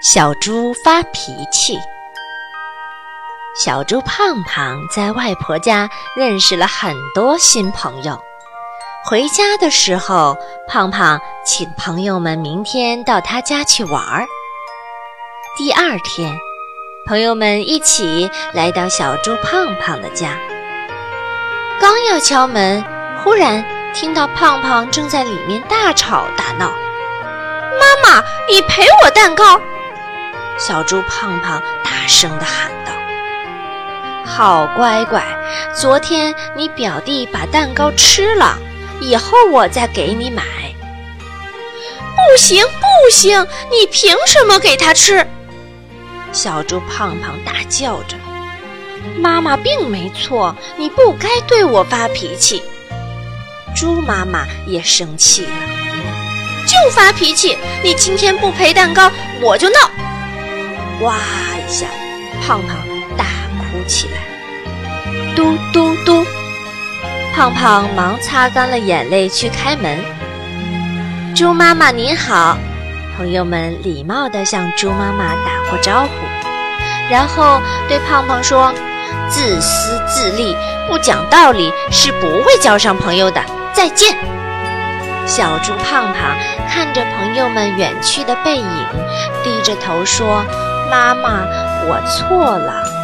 小猪发脾气。小猪胖胖在外婆家认识了很多新朋友。回家的时候，胖胖请朋友们明天到他家去玩儿。第二天，朋友们一起来到小猪胖胖的家。刚要敲门，忽然听到胖胖正在里面大吵大闹：“妈妈，你赔我蛋糕！”小猪胖胖大声地喊道：“好乖乖，昨天你表弟把蛋糕吃了，以后我再给你买。”“不行，不行，你凭什么给他吃？”小猪胖胖大叫着：“妈妈并没错，你不该对我发脾气。”猪妈妈也生气了：“就发脾气！你今天不赔蛋糕，我就闹！”哇一下，胖胖大哭起来。嘟嘟嘟，胖胖忙擦干了眼泪去开门。猪妈妈您好，朋友们礼貌地向猪妈妈打过招呼，然后对胖胖说：“自私自利、不讲道理是不会交上朋友的，再见。”小猪胖胖看着朋友们远去的背影，低着头说。妈妈，我错了。